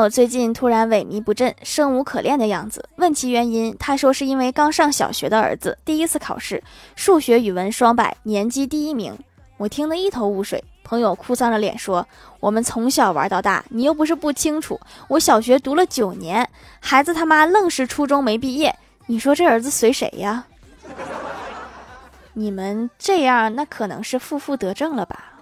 友最近突然萎靡不振、生无可恋的样子，问其原因，他说是因为刚上小学的儿子第一次考试，数学、语文双百，年级第一名。我听得一头雾水。朋友哭丧着脸说：“我们从小玩到大，你又不是不清楚，我小学读了九年，孩子他妈愣是初中没毕业，你说这儿子随谁呀？你们这样，那可能是负负得正了吧？”